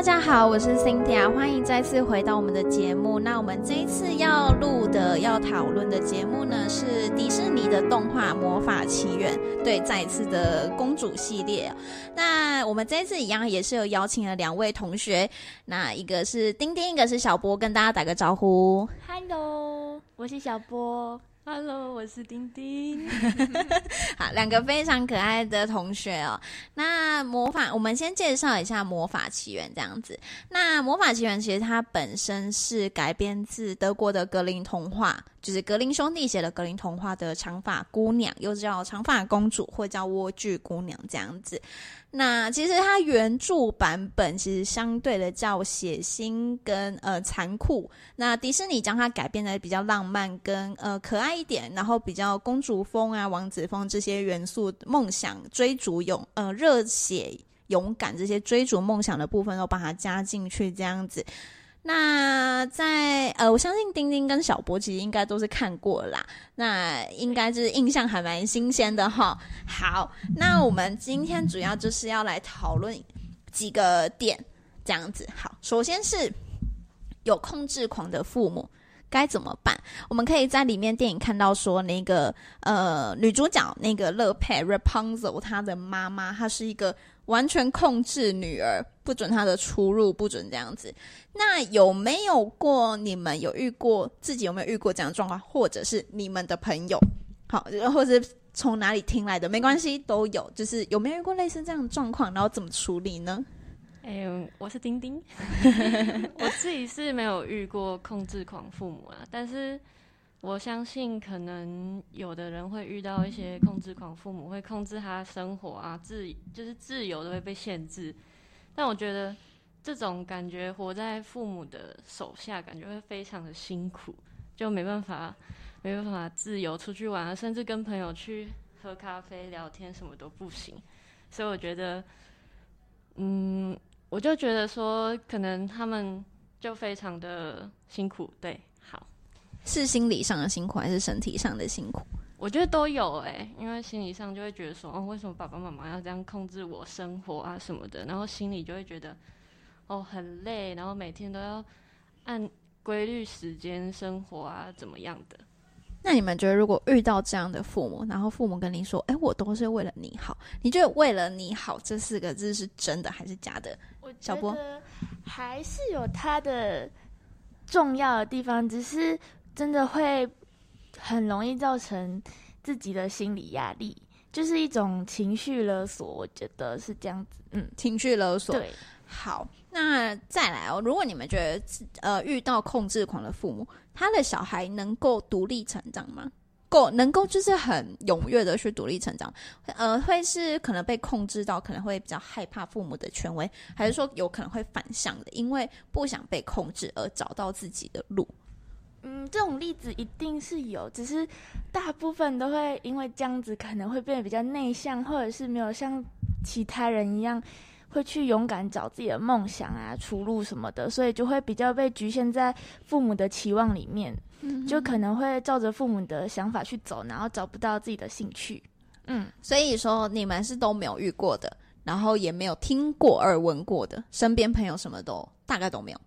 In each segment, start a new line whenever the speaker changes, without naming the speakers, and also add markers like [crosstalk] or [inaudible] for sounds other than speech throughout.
大家好，我是 Cynthia，欢迎再次回到我们的节目。那我们这一次要录的、要讨论的节目呢，是迪士尼的动画《魔法奇缘》，对，再一次的公主系列。那我们这一次一样也是有邀请了两位同学，那一个是丁丁，一个是小波，跟大家打个招呼。
Hello，我是小波。
Hello，我是丁丁。[laughs]
好，两个非常可爱的同学哦。那魔法，我们先介绍一下《魔法奇缘》这样子。那《魔法奇缘》其实它本身是改编自德国的格林童话，就是格林兄弟写的格林童话的长发姑娘，又叫长发公主，或叫莴苣姑娘这样子。那其实它原著版本其实相对的较血腥跟呃残酷，那迪士尼将它改编的比较浪漫跟呃可爱一点，然后比较公主风啊、王子风这些元素，梦想追逐勇呃热血勇敢这些追逐梦想的部分都把它加进去这样子。那在呃，我相信丁丁跟小博其实应该都是看过啦，那应该就是印象还蛮新鲜的哈。好，那我们今天主要就是要来讨论几个点，这样子。好，首先是有控制狂的父母该怎么办？我们可以在里面电影看到说，那个呃女主角那个乐佩 Rapunzel，她的妈妈她是一个。完全控制女儿，不准她的出入，不准这样子。那有没有过？你们有遇过？自己有没有遇过这样的状况？或者是你们的朋友？好，或者从哪里听来的？没关系，都有。就是有没有遇过类似这样的状况？然后怎么处理呢？
哎，我是丁丁，[laughs] 我自己是没有遇过控制狂父母啊，但是。我相信，可能有的人会遇到一些控制狂父母，会控制他生活啊，自就是自由都会被限制。但我觉得这种感觉，活在父母的手下，感觉会非常的辛苦，就没办法，没办法自由出去玩，甚至跟朋友去喝咖啡、聊天，什么都不行。所以我觉得，嗯，我就觉得说，可能他们就非常的辛苦，对。
好是心理上的辛苦还是身体上的辛苦？
我觉得都有哎，因为心理上就会觉得说，哦，为什么爸爸妈妈要这样控制我生活啊什么的，然后心里就会觉得，哦，很累，然后每天都要按规律时间生活啊，怎么样的？
那你们觉得，如果遇到这样的父母，然后父母跟你说，哎，我都是为了你好，你觉得“为了你好”这四个字是真的还是假的？
小波还是有它的重要的地方，只是。真的会很容易造成自己的心理压力，就是一种情绪勒索。我觉得是这样子，
嗯，情绪勒索。
对，
好，那再来哦。如果你们觉得呃遇到控制狂的父母，他的小孩能够独立成长吗？够能够就是很踊跃的去独立成长？呃，会是可能被控制到，可能会比较害怕父母的权威，还是说有可能会反向的，因为不想被控制而找到自己的路？
嗯，这种例子一定是有，只是大部分都会因为这样子可能会变得比较内向，或者是没有像其他人一样会去勇敢找自己的梦想啊、出路什么的，所以就会比较被局限在父母的期望里面，就可能会照着父母的想法去走，然后找不到自己的兴趣。
嗯，所以说你们是都没有遇过的，然后也没有听过耳闻过的，身边朋友什么都大概都没有，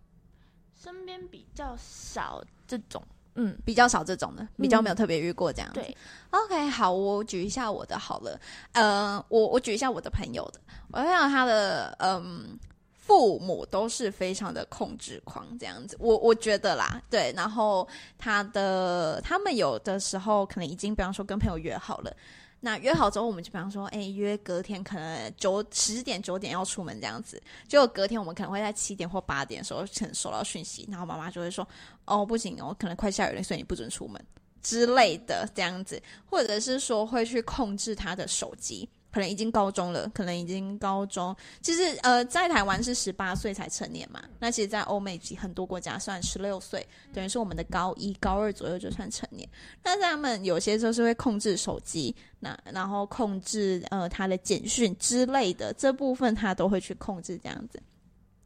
身边比较少。这种，
嗯，比较少这种的，比较没有特别遇过这样。
对
，OK，好，我举一下我的好了，呃，我我举一下我的朋友的，我朋友他的，嗯，父母都是非常的控制狂这样子，我我觉得啦，对，然后他的他们有的时候可能已经，比方说跟朋友约好了。那约好之后，我们就比方说，哎，约隔天可能九十点九点要出门这样子。就隔天我们可能会在七点或八点的时候，可能收到讯息，然后妈妈就会说，哦，不行哦，可能快下雨了，所以你不准出门之类的这样子，或者是说会去控制他的手机。可能已经高中了，可能已经高中。其实，呃，在台湾是十八岁才成年嘛。那其实，在欧美及很多国家算十六岁，等于是我们的高一、高二左右就算成年。但是他们有些时候是会控制手机，那然后控制呃他的简讯之类的这部分，他都会去控制这样子。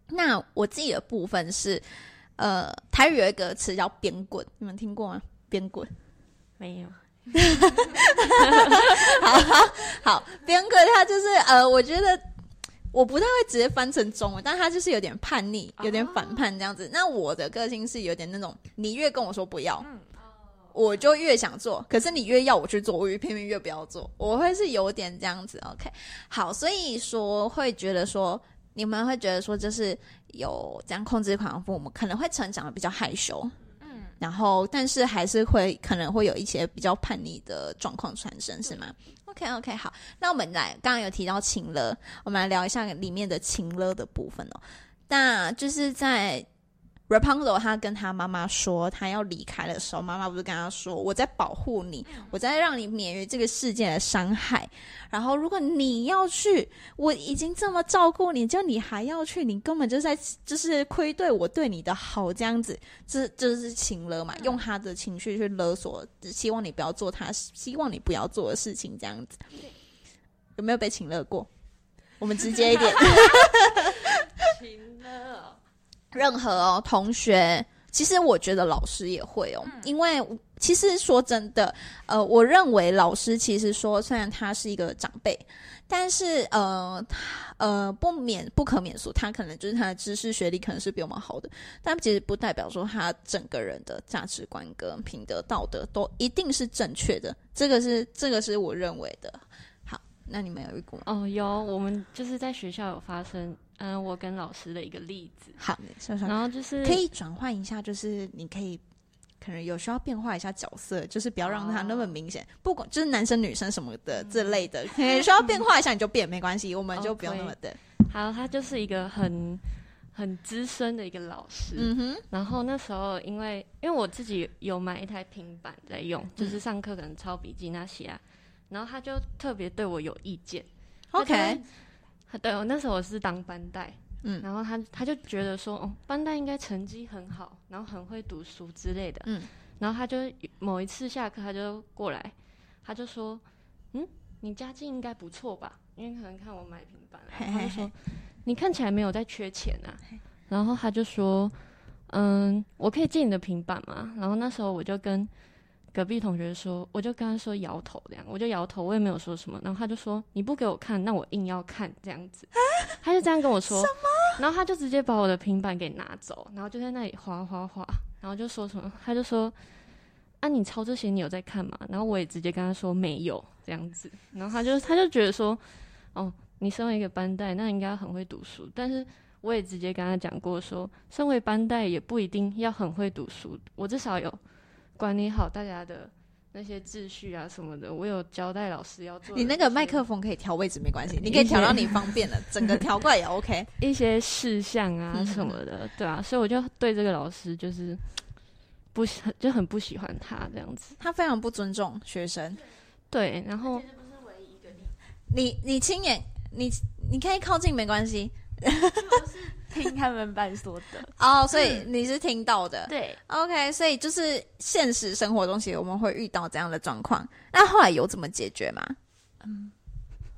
那我自己的部分是，呃，台语有一个词叫“边滚”，你们听过吗？“边滚”
没有。
好好好，边哥他就是呃，我觉得我不太会直接翻成中文，但他就是有点叛逆，有点反叛这样子。那我的个性是有点那种，你越跟我说不要，我就越想做，可是你越要我去做，我越偏偏越不要做，我会是有点这样子。OK，好，所以说会觉得说，你们会觉得说，就是有这样控制狂的父母，可能会成长的比较害羞，然后但是还是会可能会有一些比较叛逆的状况产生，是吗？OK OK，好，那我们来刚刚有提到情勒，我们来聊一下里面的情勒的部分哦。那就是在 Rapunzel 他跟他妈妈说他要离开的时候，妈妈不是跟他说：“我在保护你，我在让你免于这个世界的伤害。然后如果你要去，我已经这么照顾你，就你还要去，你根本就在就是亏对我对你的好这样子，这这是情勒嘛？用他的情绪去勒索，希望你不要做他希望你不要做的事情，这样子有没有被情勒过？我们直接一点。[laughs] [laughs]
情了，
任何哦同学，其实我觉得老师也会哦，因为其实说真的，呃，我认为老师其实说，虽然他是一个长辈，但是呃他呃不免不可免俗，他可能就是他的知识学历可能是比我们好的，但其实不代表说他整个人的价值观跟品德道德都一定是正确的，这个是这个是我认为的。好，那你们有遇过吗？
哦，有，我们就是在学校有发生，嗯、我跟老师的一个例子，
好，你说说。
然后就是
可以转换一下，就是你可以可能有需要变化一下角色，就是不要让他那么明显，不管就是男生女生什么的这类的，可能需要变化一下你就变没关系，我们就不用那么的，
好，他就是一个很很资深的一个老师，
嗯哼，
然后那时候因为因为我自己有买一台平板在用，就是上课可能抄笔记那些啊，然后他就特别对我有意见。
OK [laughs]
对我那时候我是当班带，
嗯
然后他他就觉得说，哦，班带应该成绩很好，然后很会读书之类的，
嗯，
然后他就某一次下课他就过来，他就说，嗯，你家境应该不错吧？因为可能看我买平板他就说，你看起来没有在缺钱啊，然后他就说，嗯，我可以借你的平板吗？然后那时候我就跟隔壁同学说，我就跟他说摇头这样，我就摇头，我也没有说什么。然后他就说你不给我看，那我硬要看这样子，他就这样跟我说。什么然后他就直接把我的平板给拿走，然后就在那里划划划，然后就说什么，他就说啊你抄这些你有在看吗？然后我也直接跟他说没有这样子，然后他就他就觉得说哦你身为一个班带，那应该很会读书，但是。我也直接跟他讲过说，身为班带也不一定要很会读书，我至少有管理好大家的那些秩序啊什么的，我有交代老师要做
你那个麦克风可以调位置没关系，你可以调到你方便的，整个调过来也 OK。
一些事项啊
嗯
什么的，[laughs] 对啊，所以我就对这个老师就是不喜就很不喜欢他这样子，
他非常不尊重学生，
对，然后
你你亲眼你你可以靠近没关系
听他们班说的。[laughs]
哦，所以你是听到的，
对
，OK，所以就是现实生活中，其实我们会遇到这样的状况。那后来有怎么解决吗？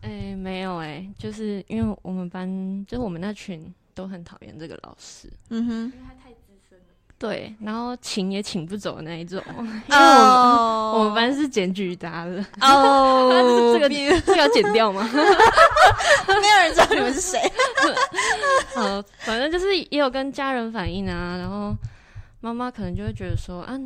哎、没有哎、就是因为我们班就是我们那群都很讨厌这个老师，
嗯哼，
因为他太资深了。
对，然后请也请不走的那一种，[laughs] 因为我们、
哦
我们班是检举达的，
哦，[laughs]
这个
没
这个要剪掉吗？[laughs]
没有人知道你们是谁。[laughs]
好，反正就是也有跟家人反映啊，然后妈妈可能就会觉得说，啊，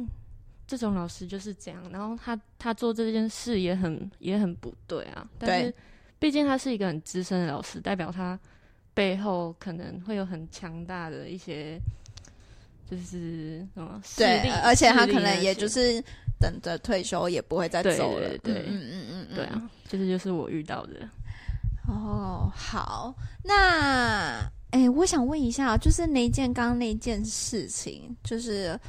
这种老师就是这样，然后他他做这件事也很也很不对啊，但是毕竟他是一个很资深的老师，代表他背后可能会有很强大的一些。就是什么势
对
力，，
而且他可能也就是等着退休，也不会再走了。
对对
嗯嗯嗯嗯，
对啊，这是就是我遇到的。
哦，好，那哎，我想问一下，就是那件刚刚那件事情，就是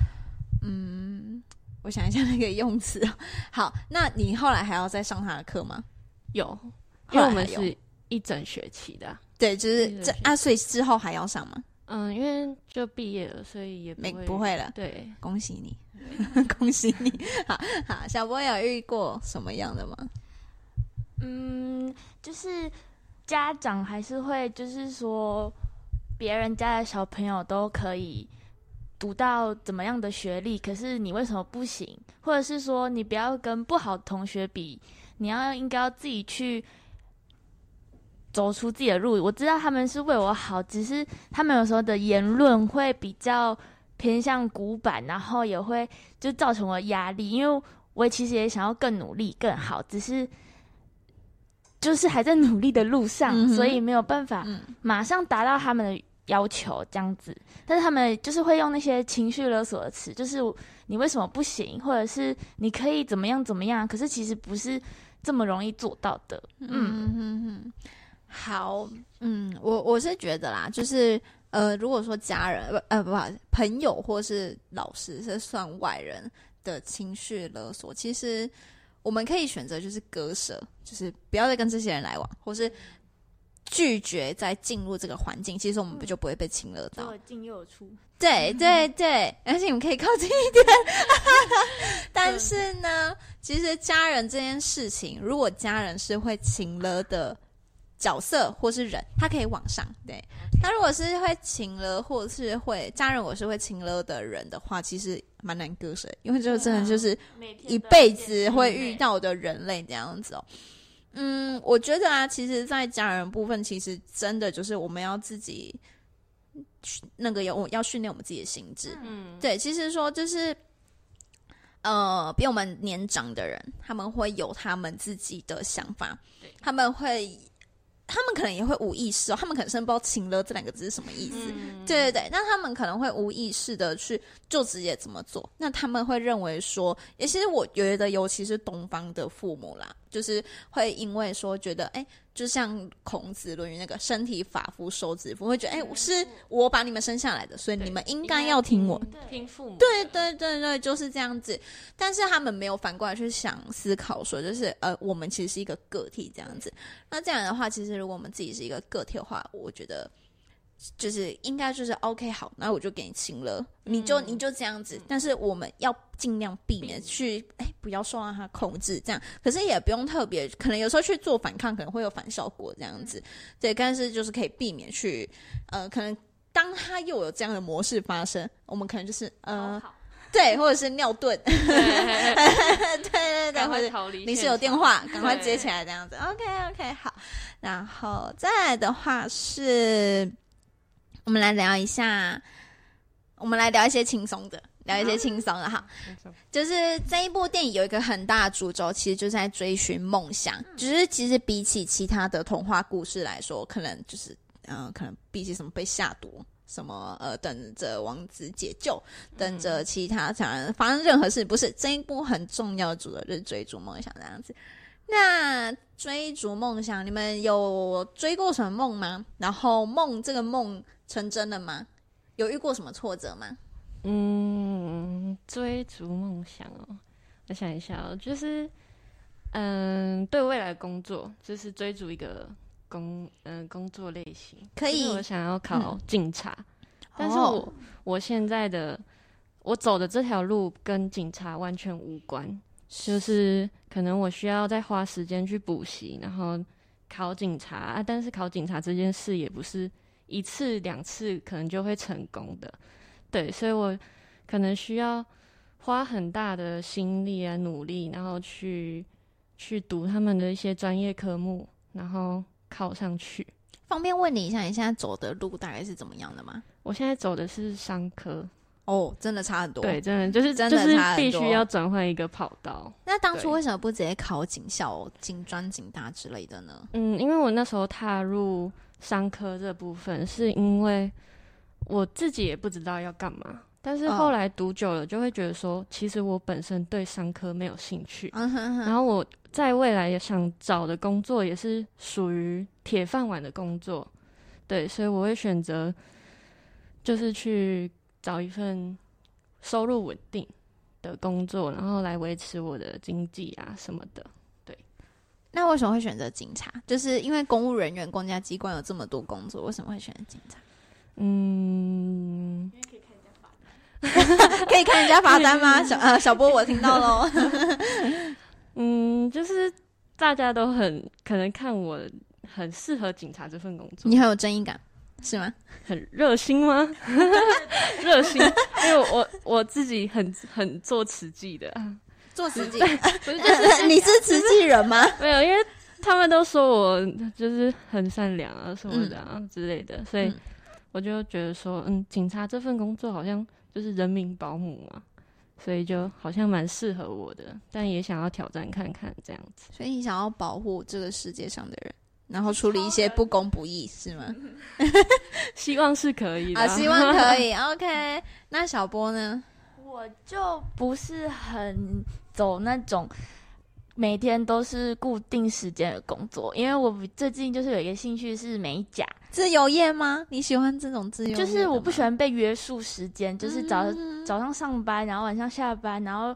嗯，我想一下那个用词。好，那你后来还要再上他的课吗？
有，因为我们是一整学期的啊、
对，就是这啊，所以之后还要上吗？
嗯，因为就毕业了，所以也不
没不会了，
对，
恭喜你，[laughs] 恭喜你。好好，小波有遇过什么样的吗？
嗯，就是家长还是会，就是说别人家的小朋友都可以读到怎么样的学历，可是你为什么不行？或者是说你不要跟不好的同学比，你要应该要自己去走出自己的路。我知道他们是为我好，只是他们有时候的言论会比较偏向古板，然后也会就造成我压力，因为我其实也想要更努力、更好，只是就是还在努力的路上，
嗯
所以没有办法
嗯
马上达到他们的要求这样子。但是他们就是会用那些情绪勒索的词，就是你为什么不行，或者是你可以怎么样怎么样，可是其实不是这么容易做到的。嗯，
嗯嗯嗯，好，嗯，我我是觉得啦，就是呃，如果说家人不呃不朋友或是老师是算外人的情绪勒索，其实我们可以选择就是割舍，就是不要再跟这些人来往，或是拒绝再进入这个环境，其实我们不就不会被侵勒到。
做进又有出，
对 [laughs] 对对，而且你们可以靠近一点。[laughs] 但是呢，其实家人这件事情，如果家人是会情了的角色或是人，他可以往上。对，他如果是会情了，或者是会家人，我是会情了的人的话，其实蛮难割舍，因为这真的就是一辈子会遇到的人类这样子哦。嗯，我觉得啊，其实，在家人部分，其实真的就是我们要自己那个有要训练我们自己的心智。
嗯，
对，其实说就是，呃，比我们年长的人，他们会有他们自己的想法，他们会，他们可能也会无意识哦，他们可能甚至不知道“情了”这两个字是什么意思。
嗯
对对对，那他们可能会无意识的去就直接怎么做，那他们会认为说，也其实我觉得，尤其是东方的父母啦，就是会因为说觉得，哎，就像孔子《论语》那个“身体发肤受之父”，会觉得，哎，是我把你们生下来的，所以你们应该要听我。
听父母。
对对对对，就是这样子。但是他们没有反过来去想思考，说就是呃，我们其实是一个个体这样子。那这样的话，其实如果我们自己是一个个体的话，我觉得就是应该就是 OK 好，那我就给你清了，你就
嗯
你就这样子。但是我们要尽量避免去哎，不要受到他控制这样。可是也不用特别，可能有时候去做反抗可能会有反效果这样子。对，但是就是可以避免去呃，可能。当他又有这样的模式发生，我们可能就是呃，
好 [laughs]
对，或者是尿遁，[laughs] 对对对，或者。临时有电，话，赶快接起来这样子。OK OK，好，然后再来的话是，我们来聊一下，我们来聊一些轻松的，聊一些轻松的哈。就是这一部电影有一个很大的主轴，其实就是在追寻梦想。只是其实比起其他的童话故事来说，可能就是呃，可能比起什么被下毒。什么呃，等着王子解救，等着其他想人发生任何事，不是这一部很重要的主轴就是追逐梦想这样子。那追逐梦想，你们有追过什么梦吗？然后梦这个梦成真了吗？有遇过什么挫折吗？
嗯，追逐梦想哦，我想一下哦，就是嗯，对未来的工作，就是追逐一个工嗯工作类型，
可以。
就是我想要考警察，但是
哦。
我我现在的我走的这条路跟警察完全无关，就是可能我需要再花时间去补习，然后考警察。啊，但是考警察这件事也不是一次两次可能就会成功的，对，所以我可能需要花很大的心力啊努力，然后去去读他们的一些专业科目，然后考上去。
方便问你一下，你现在走的路大概是怎么样的吗？
我现在走的是商科，
哦，真的差很多。
对，，真的就是
真的
就是
差很多
必须要转换一个跑道。
那当初为什么不直接考警校、警专、警大之类的呢？
嗯，因为我那时候踏入商科这部分，是因为我自己也不知道要干嘛，但是
嗯。
后来读久了，就会觉得说，其实我本身对商科没有兴趣，然后我在未来也想找的工作也是属于铁饭碗的工作，对，所以我会选择就是去找一份收入稳定的工作，然后来维持我的经济啊什么的。
那为什么会选择警察？就是因为公务人员、公家机关有这么多工作，为什么会选择警察？
嗯，
可以看人家罚单吗？小呃，小波，我听到喽。[laughs]
嗯，就是大家都很可能看我很适合警察这份工作
你，很有正义感，是吗？
很热心吗？[laughs] 热心，因为我我自己很很做慈济的，啊
做慈济，
不是 [laughs] 就是
你是慈济人吗？
没有，因为他们都说我就是很善良啊什么的啊之类的，所以
嗯
我就觉得说，嗯，警察这份工作好像就是人民保姆嘛，所以就好像蛮适合我的，但也想要挑战看看这样子。
所以你想要保护这个世界上的人，然后处理一些不公不义，是吗？[laughs]
希望是可以的
啊，希望可以。OK，那小波呢？
我就不是很走那种每天都是固定时间的工作，因为我最近就是有一个兴趣是美甲，
自由业吗？你喜欢这种自由业？
就是我不喜欢被约束时间，就是早、
嗯
早上上班，然后晚上下班，然后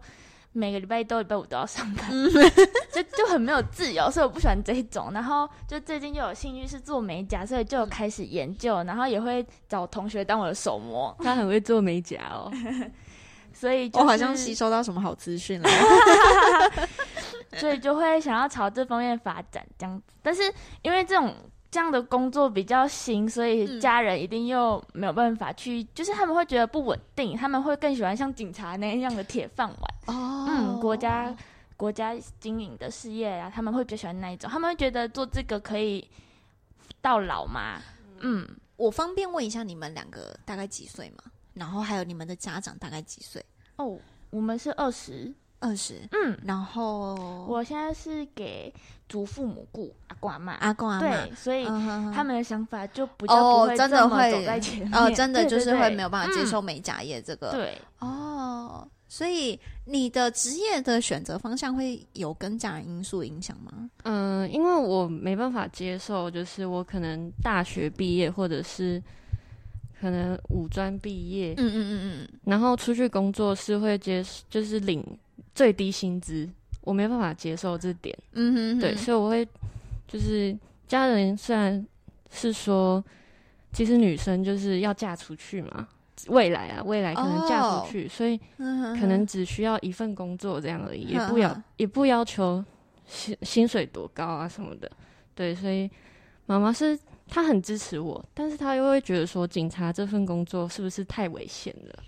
每个礼拜一到礼拜五都要上班，
嗯 [laughs]
就就很没有自由，所以我不喜欢这一种。然后就最近就有兴趣是做美甲，所以就有开始研究，然后也会找同学当我的手模，
他很会做美甲哦。[laughs]
所以、就是、
我好像吸收到什么好资讯了。[laughs] [laughs]
所以就会想要朝这方面发展这样子。但是因为这种这样的工作比较新，所以
嗯
家人一定又没有办法去，就是他们会觉得不稳定，他们会更喜欢像警察那样的铁饭碗。
哦
嗯，国家国家经营的事业啊，他们会比较喜欢那一种，他们会觉得做这个可以到老吗？嗯，
我方便问一下你们两个大概几岁吗？然后还有你们的家长大概几岁？
哦，我们是二十，
二十。
嗯，
然后
我现在是给祖父母顾阿公阿妈，
阿公阿妈
对，，所以他们的想法就比较不会
哦真的会
走在前面，
哦，真的就是会没有办法接
嗯
受美甲业这个。
对，
哦，所以你的职业的选择方向会有跟家人因素影响吗？
嗯，因为我没办法接受，就是我可能大学毕业，或者是可能五专毕业，
嗯嗯嗯嗯。
然后出去工作是会接，就是领最低薪资，我没办法接受这点。
嗯嗯哼，
对，所以我会就是家人虽然是说，其实女生就是要嫁出去嘛，未来啊，未来可能嫁
哦
出去，所以可能只需要一份工作这样而已，也不要也不要求薪薪水多高啊什么的。对，所以妈妈是她很支持我，但是他又会觉得说，警察这份工作是不是太危险了？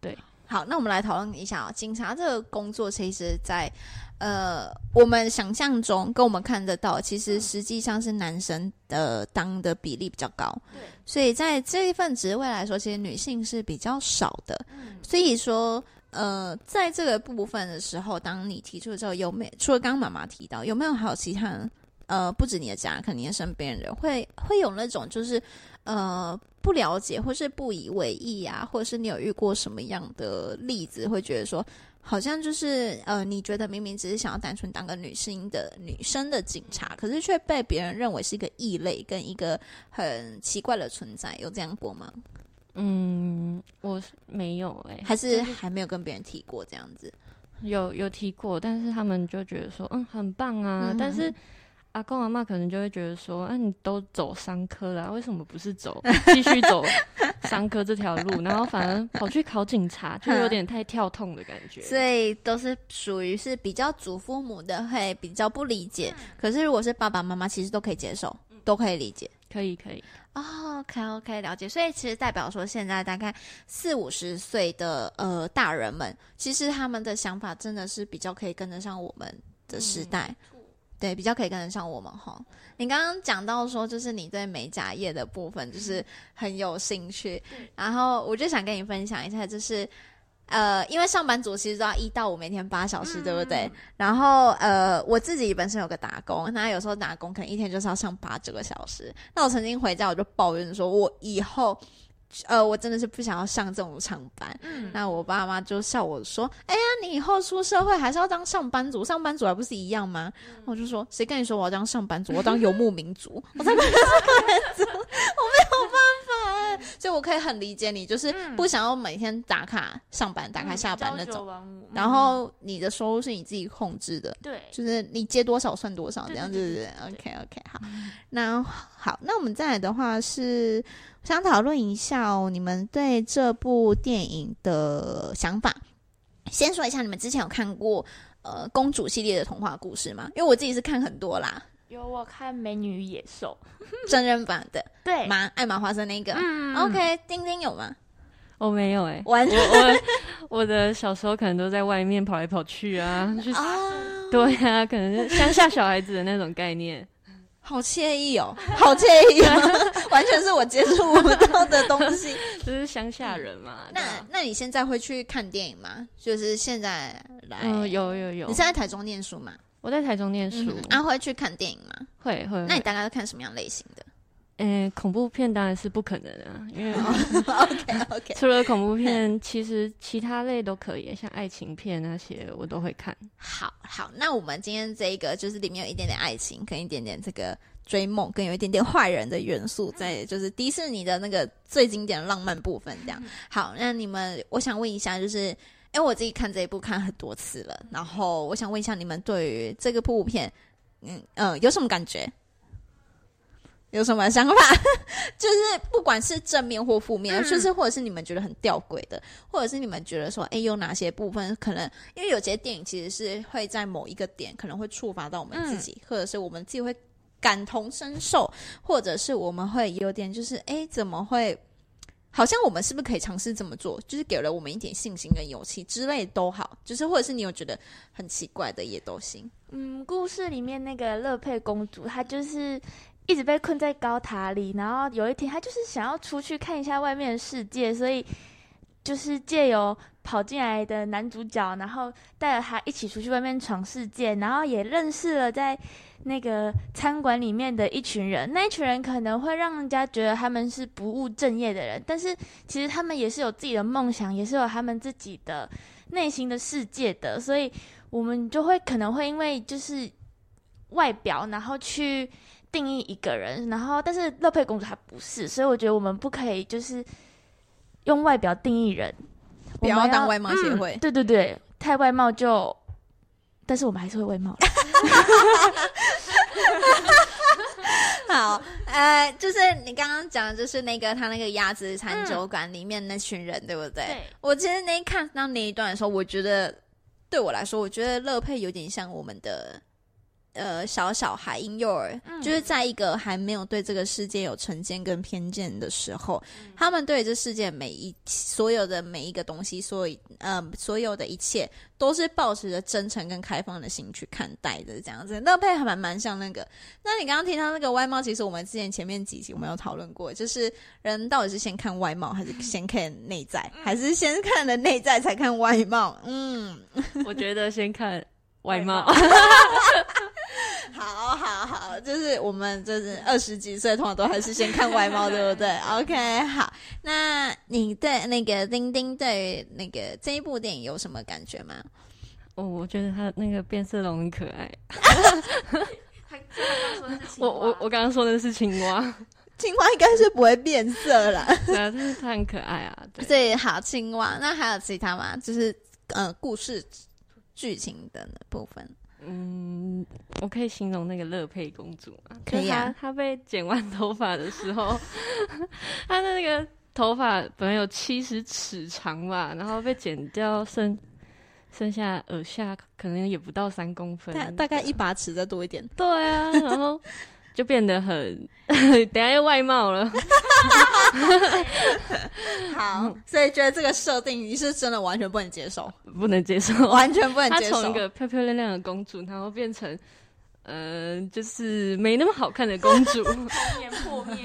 对好，那我们来讨论一下哦。警察这个工作，其实在呃我们想象中跟我们看得到，其实实际上是男生的当的比例比较高。
对，
所以在这一份职位来说，其实女性是比较少的。所以说，呃，在这个部分的时候，当你提出之后，有没除了刚刚妈妈提到，有没有还有其他人？呃，不止你的家人，可能你的身边人会会有那种就是呃不了解或是不以为意啊，或者是你有遇过什么样的例子，会觉得说好像就是呃，你觉得明明只是想要单纯当个女性的女生的警察，可是却被别人认为是一个异类跟一个很奇怪的存在，有这样过吗？
嗯，我是没有哎、
还是
就是
还没有跟别人提过这样子？
有有提过，但是他们就觉得说，嗯，很棒啊。
嗯
但是阿公阿妈可能就会觉得说，啊，你都走商科了、为什么不是走继续走 [laughs] 商科这条路，然后反而跑去考警察，就有点太跳痛的感觉。
所以都是属于是比较祖父母的会比较不理解，可是如果是爸爸妈妈，其实都可以接受，都可以理解。
可以可以，
哦，OK OK，了解。所以其实代表说，现在大概四五十岁的呃大人们，其实他们的想法真的是比较可以跟得上我们的时代，对，比较可以跟得上我们哈。你刚刚讲到说，就是你对美甲业的部分就是很有兴趣，然后我就想跟你分享一下，就是。呃，因为上班族其实都要一到五，每天八小时，对不对？然后呃，我自己本身有个打工，那有时候打工可能一天就是要上八九个小时。那我曾经回家我就抱怨说，我以后。呃，我真的是不想要上这种长班。
嗯
那我爸妈就笑我说：“哎呀，你以后出社会还是要当上班族，上班族还不是一样吗？”我就说：“谁跟你说我要当上班族？我当游牧民族，我才不是上班族，我没有办法哎。”所以，我可以很理解你，就是不想要每天打卡上班、打卡下班那种。然后你的收入是你自己控制的，
对，
就是你接多少算多少，这样子。OK OK，好。那好，那我们再来的话是想讨论一下哦，你们对这部电影的想法。先说一下，你们之前有看过呃公主系列的童话故事吗？因为我自己是看很多啦，
有我看《美女与野兽 [laughs]
真人版的，
对，
麻艾玛华森那个。
嗯
OK，丁丁有吗？
我没有哎、
完
我我我的小时候可能都在外面跑来跑去啊，去
啊，
对啊，可能是乡下小孩子的那种概念。
好惬意哦，[laughs] 好惬意哦，[laughs] 完全是我接触不到的东西。[laughs]
就是乡下人嘛。
那那你现在会去看电影吗？就是现在来，
嗯，有有有。
你是在台中念书吗？
我在台中念书。
啊，会去看电影吗？
会会。
那你大概都看什么样类型的？
嗯，恐怖片当然是不可能啊，因为 [laughs]
OK OK，[laughs]
除了恐怖片，其实其他类都可以，像爱情片那些我都会看。
好好，那我们今天这一个就是里面有一点点爱情，跟一点点这个追梦，跟有一点点坏人的元素在，就是迪士尼的那个最经典的浪漫部分这样。好，那你们，我想问一下，就是，因为我自己看这一部看很多次了，然后我想问一下你们对于这个部片，嗯嗯，有什么感觉？有什么想法？[laughs] 就是不管是正面或负面，就是或者是你们觉得很吊诡的，或者是你们觉得说，哎，有哪些部分可能？因为有些电影其实是会在某一个点可能会触发到我们自己，或者是我们自己会感同身受，或者是我们会有点就是，哎，怎么会？好像我们是不是可以尝试这么做？就是给了我们一点信心跟勇气之类都好，就是或者是你有觉得很奇怪的也都行。
嗯，故事里面那个乐佩公主，她就是。一直被困在高塔里，然后有一天他就是想要出去看一下外面的世界，所以就是借由跑进来的男主角，然后带着他一起出去外面闯世界，然后也认识了在那个餐馆里面的一群人。那一群人可能会让人家觉得他们是不务正业的人，但是其实他们也是有自己的梦想，也是有他们自己的内心的世界的。所以我们就会可能会因为就是外表，然后去。定义一个人，然后但是乐佩公主她不是，所以我觉得我们不可以就是用外表定义人，
不要当外貌协会。
对对对，太外貌就，但是我们还是会外貌。[laughs]
好，呃，就是你刚刚讲的，就是那个他那个鸭子餐酒馆里面那群人，对不对？
对。
我其实那看到那一段的时候，我觉得对我来说，我觉得乐佩有点像我们的。呃，小小孩婴幼儿，就是在一个还没有对这个世界有成见跟偏见的时候，他们对这世界每一所有的每一个东西，所以呃，所有的一切都是保持着真诚跟开放的心去看待的，这样子。乐佩还蛮蛮像那个。那你刚刚听到那个外貌，其实我们之前前面几集我们有讨论过，就是人到底是先看外貌，还是 [laughs] 先看内在，还是先看了内在才看外貌？嗯，
我觉得先看外貌。[laughs] [laughs]
好好好，就是我们就是二十几岁，通常都还是先看外貌，对不对？[laughs] OK，好，那你对那个丁丁对那个这一部电影有什么感觉吗？
哦，我觉得他那个变色龙很可爱。[laughs] 我我我刚刚说的是青蛙，
青蛙应该是不会变色啦。
对啊，就是它很可爱啊。
对，好，青蛙。那还有其他吗？就是呃，故事剧情的部分。
嗯，我可以形容那个乐佩公主吗？
可以啊。
她被剪完头发的时候，[laughs] 她的那个头发本来有七十尺长吧，然后被剪掉剩剩下耳下可能也不到三公分，
大概一把尺再多一点。
对啊，然后。就变得很，[laughs] 等下又外貌了。[laughs]
好，所以觉得这个设定你是真的完全不能接受，[laughs]
不能接受，
完全不能接
受。从一个漂漂亮亮的公主，然后变成，呃，就是没那么好看的公主，
童年破灭。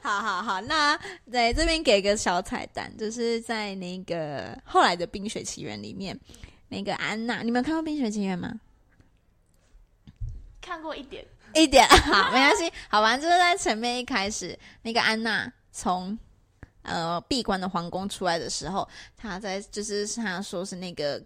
好好好，那在这边给个小彩蛋，就是在那个后来的《冰雪奇缘》里面，那个安娜，你们有看过《冰雪奇缘》吗？
看过一点。
一点 [laughs] 好，没关系，好吧就是在前面一开始，那个安娜从呃闭关的皇宫出来的时候，她在就是她说是那个。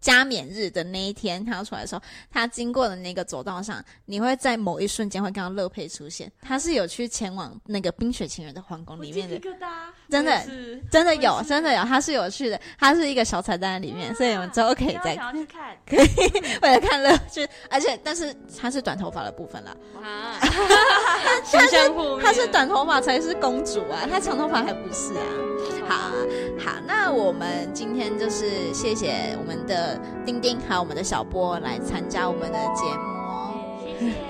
加冕日的那一天，他要出来的时候，他经过的那个走道上，你会在某一瞬间会看到乐佩出现。他是有去前往那个冰雪情人的皇宫里面的，真的真的有，真的有，他是有去的，他是一个小彩蛋在里面，所以我们之后可以再
想要去看，
可以 [laughs] 为了看乐趣，而且但是他是短头发的部分了啊，[laughs] 他是他是短头发才是公主啊，他长头发还不是啊。好好，那我们今天就是谢谢我们的。丁丁还有我们的小波来参加我们的节目
哦，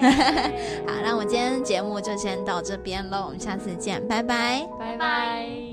[laughs]
好，那我们今天节目就先到这边喽，我们下次见，拜拜，
拜拜。